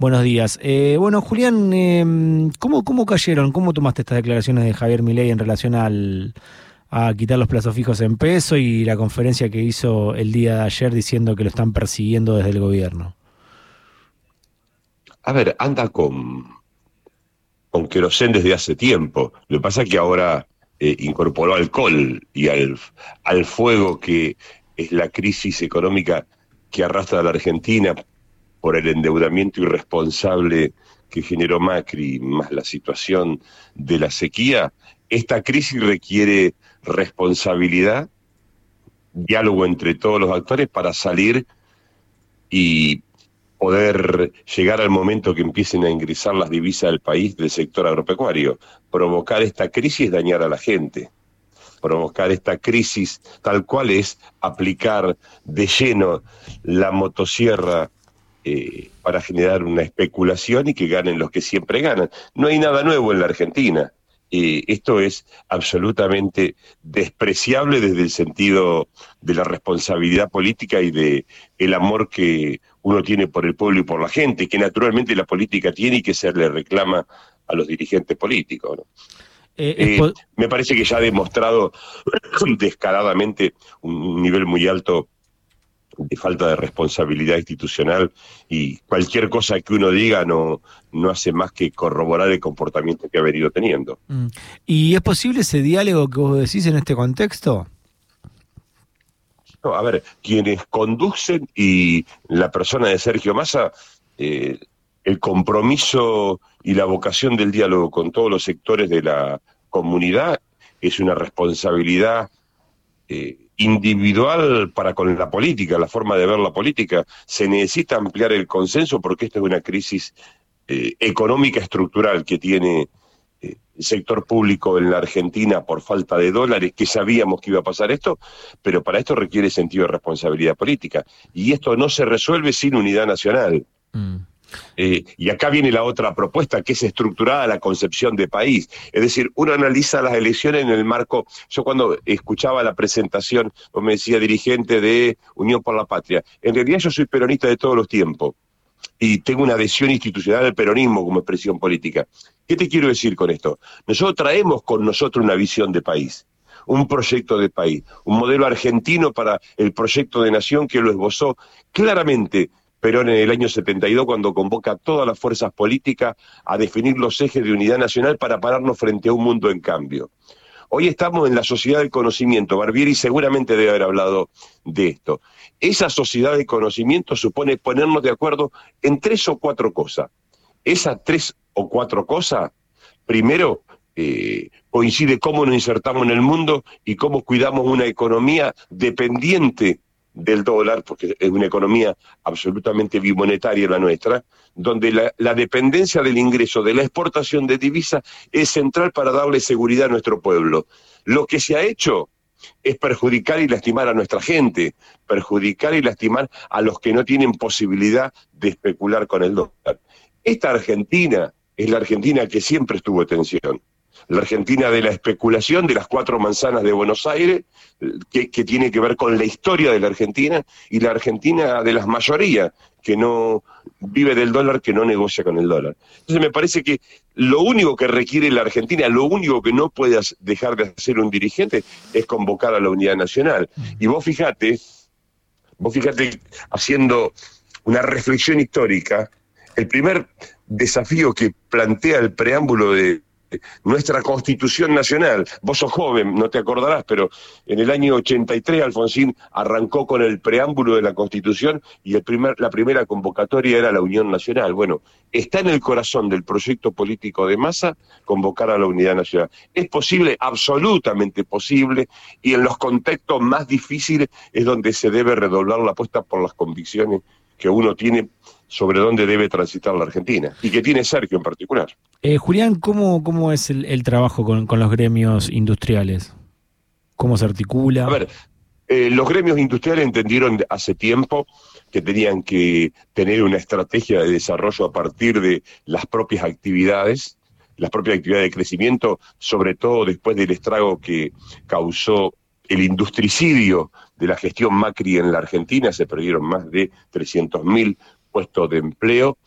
Buenos días. Eh, bueno, Julián, eh, ¿cómo, ¿cómo cayeron? ¿Cómo tomaste estas declaraciones de Javier Milei en relación al, a quitar los plazos fijos en peso y la conferencia que hizo el día de ayer diciendo que lo están persiguiendo desde el gobierno? A ver, anda con, con querosén desde hace tiempo. Lo que pasa es que ahora eh, incorporó alcohol y al, al fuego que es la crisis económica que arrastra a la Argentina por el endeudamiento irresponsable que generó Macri, más la situación de la sequía, esta crisis requiere responsabilidad, diálogo entre todos los actores para salir y poder llegar al momento que empiecen a ingresar las divisas del país del sector agropecuario. Provocar esta crisis dañar a la gente. Provocar esta crisis tal cual es aplicar de lleno la motosierra eh, para generar una especulación y que ganen los que siempre ganan. No hay nada nuevo en la Argentina. Eh, esto es absolutamente despreciable desde el sentido de la responsabilidad política y de el amor que uno tiene por el pueblo y por la gente, que naturalmente la política tiene y que se le reclama a los dirigentes políticos. Eh, me parece que ya ha demostrado descaradamente un nivel muy alto de falta de responsabilidad institucional y cualquier cosa que uno diga no, no hace más que corroborar el comportamiento que ha venido teniendo. Mm. ¿Y es posible ese diálogo que vos decís en este contexto? No, a ver, quienes conducen y la persona de Sergio Massa, eh, el compromiso y la vocación del diálogo con todos los sectores de la comunidad es una responsabilidad eh, individual para con la política, la forma de ver la política. Se necesita ampliar el consenso porque esta es una crisis eh, económica estructural que tiene eh, el sector público en la Argentina por falta de dólares, que sabíamos que iba a pasar esto, pero para esto requiere sentido de responsabilidad política. Y esto no se resuelve sin unidad nacional. Mm. Eh, y acá viene la otra propuesta, que es estructurada la concepción de país. Es decir, uno analiza las elecciones en el marco. Yo cuando escuchaba la presentación, me decía dirigente de Unión por la Patria. En realidad yo soy peronista de todos los tiempos y tengo una adhesión institucional al peronismo como expresión política. ¿Qué te quiero decir con esto? Nosotros traemos con nosotros una visión de país un proyecto de país, un modelo argentino para el proyecto de nación que lo esbozó claramente Perón en el año 72 cuando convoca a todas las fuerzas políticas a definir los ejes de unidad nacional para pararnos frente a un mundo en cambio. Hoy estamos en la sociedad del conocimiento. Barbieri seguramente debe haber hablado de esto. Esa sociedad del conocimiento supone ponernos de acuerdo en tres o cuatro cosas. Esas tres o cuatro cosas, primero, eh, coincide cómo nos insertamos en el mundo y cómo cuidamos una economía dependiente del dólar, porque es una economía absolutamente bimonetaria la nuestra, donde la, dependencia del ingreso de la exportación de divisas es central para darle seguridad a nuestro pueblo. Lo que se ha hecho es perjudicar y lastimar a nuestra gente, perjudicar y lastimar a los que no tienen posibilidad de especular con el dólar. Esta Argentina es la Argentina que siempre estuvo en tensión la Argentina de la especulación, de las cuatro manzanas de Buenos Aires, que, tiene que ver con la historia de la Argentina, y la Argentina de las mayorías, que no vive del dólar, que no negocia con el dólar. Entonces me parece que lo único que requiere la Argentina, lo único que no puede dejar de hacer un dirigente es convocar a la unidad nacional. Y vos fijate, vos fíjate haciendo una reflexión histórica, el primer desafío que plantea el preámbulo de, nuestra constitución nacional. Vos sos joven, no te acordarás, pero en el año 83 Alfonsín arrancó con el preámbulo de la constitución y la primera convocatoria era la Unión Nacional. Bueno, está en el corazón del proyecto político de masa convocar a la unidad nacional. Es posible, absolutamente posible, y en los contextos más difíciles es donde se debe redoblar la apuesta por las convicciones que uno tiene sobre dónde debe transitar la Argentina y que tiene Sergio en particular. Eh, Julián, ¿cómo, ¿cómo es el, trabajo con, los gremios industriales? ¿Cómo se articula? A ver, eh, los gremios industriales entendieron hace tiempo que tenían que tener una estrategia de desarrollo a partir de las propias actividades, las propias actividades de crecimiento, sobre todo después del estrago que causó el industricidio de la gestión Macri en la Argentina, se perdieron más de 300.000 puestos de empleo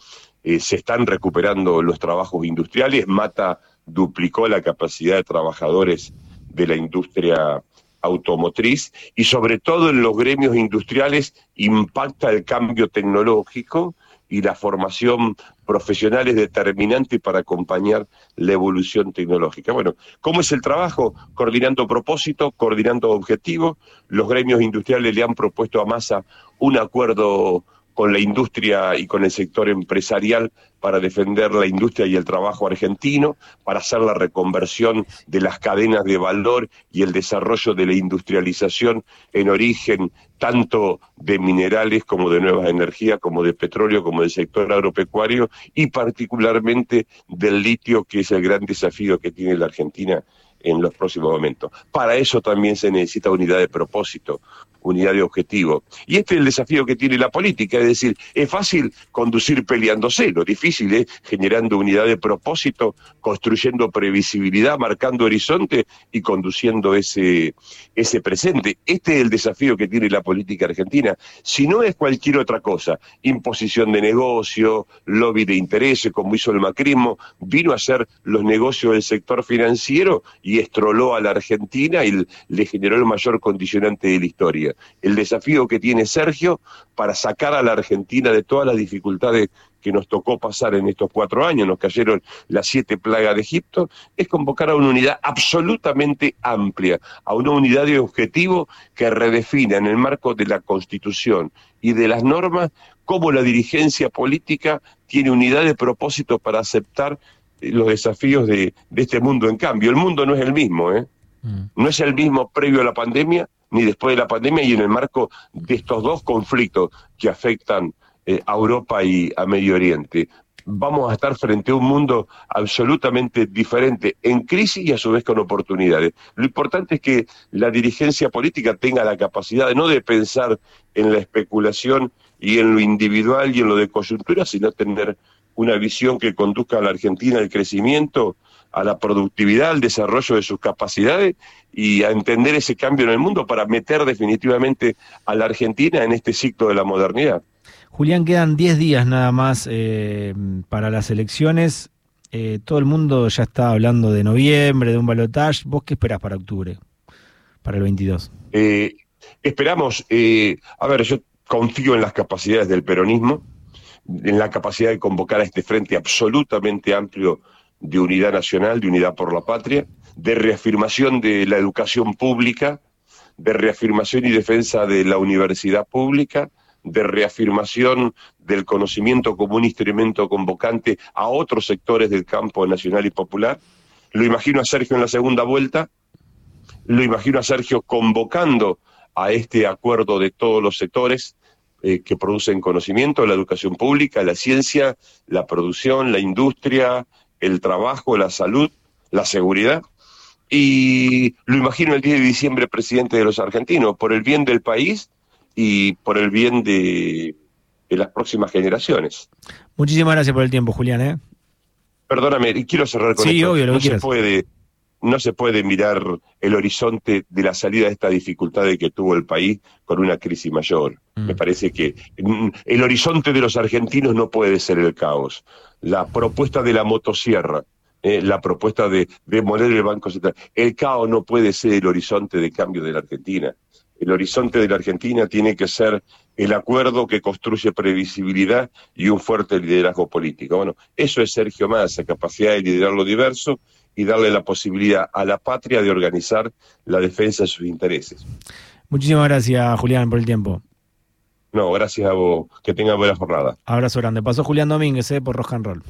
eh, se están recuperando los trabajos industriales, Mata duplicó la capacidad de trabajadores de la industria automotriz y sobre todo en los gremios industriales impacta el cambio tecnológico y la formación profesional es determinante para acompañar la evolución tecnológica. Bueno, ¿cómo es el trabajo? Coordinando propósito, coordinando objetivos. Los gremios industriales le han propuesto a Massa un acuerdo con la industria y con el sector empresarial para defender la industria y el trabajo argentino, para hacer la reconversión de las cadenas de valor y el desarrollo de la industrialización en origen tanto de minerales como de nuevas energías, como de petróleo, como del sector agropecuario y particularmente del litio, que es el gran desafío que tiene la Argentina en los próximos momentos. Para eso también se necesita unidad de propósito, unidad de objetivo. Y este es el desafío que tiene la política, es decir, es fácil conducir peleándose, lo difícil es generando unidad de propósito, construyendo previsibilidad, marcando horizonte y conduciendo ese, ese presente. Este es el desafío que tiene la política argentina. Si no es cualquier otra cosa, imposición de negocio, lobby de intereses, como hizo el macrismo, vino a ser los negocios del sector financiero y estroló a la Argentina y le generó el mayor condicionante de la historia. El desafío que tiene Sergio para sacar a la Argentina de todas las dificultades que nos tocó pasar en estos cuatro años, nos cayeron las siete plagas de Egipto, es convocar a una unidad absolutamente amplia, a una unidad de objetivo que redefina en el marco de la Constitución y de las normas cómo la dirigencia política tiene unidad de propósito para aceptar los desafíos de, este mundo en cambio. El mundo no es el mismo, ¿eh? Mm. No es el mismo previo a la pandemia ni después de la pandemia y en el marco de estos dos conflictos que afectan eh, a Europa y a Medio Oriente. Vamos a estar frente a un mundo absolutamente diferente, en crisis y a su vez con oportunidades. Lo importante es que la dirigencia política tenga la capacidad de no de pensar en la especulación y en lo individual y en lo de coyuntura, sino tener una visión que conduzca a la Argentina al crecimiento, a la productividad, al desarrollo de sus capacidades y a entender ese cambio en el mundo para meter definitivamente a la Argentina en este ciclo de la modernidad. Julián, quedan 10 días nada más eh, para las elecciones. Eh, todo el mundo ya está hablando de noviembre, de un balotaje. ¿Vos qué esperás para octubre, para el 22? Eh, esperamos, a ver, yo confío en las capacidades del peronismo en la capacidad de convocar a este frente absolutamente amplio de unidad nacional, de unidad por la patria, de reafirmación de la educación pública, de reafirmación y defensa de la universidad pública, de reafirmación del conocimiento como un instrumento convocante a otros sectores del campo nacional y popular. Lo imagino a Sergio en la segunda vuelta, lo imagino a Sergio convocando a este acuerdo de todos los sectores, eh, que producen conocimiento, la educación pública, la ciencia, la producción, la industria, el trabajo, la salud, la seguridad. Y lo imagino el 10 de diciembre presidente de los argentinos, por el bien del país y por el bien de, las próximas generaciones. Muchísimas gracias por el tiempo, Julián. ¿eh? Perdóname, y quiero cerrar con sí, Obvio, lo no se puede no se puede mirar el horizonte de la salida de esta dificultad que tuvo el país con una crisis mayor. Mm. Me parece que mm, el horizonte de los argentinos no puede ser el caos. La propuesta de la motosierra, eh, la propuesta de demoler el Banco Central, el caos no puede ser el horizonte de cambio de la Argentina. El horizonte de la Argentina tiene que ser el acuerdo que construye previsibilidad y un fuerte liderazgo político. Bueno, eso es Sergio Massa, capacidad de liderar lo diverso y darle la posibilidad a la patria de organizar la defensa de sus intereses. Muchísimas gracias, Julián, por el tiempo. No, gracias a vos. Que tenga buena jornada. Abrazo grande. Pasó Julián Domínguez eh, por Rock and Roll.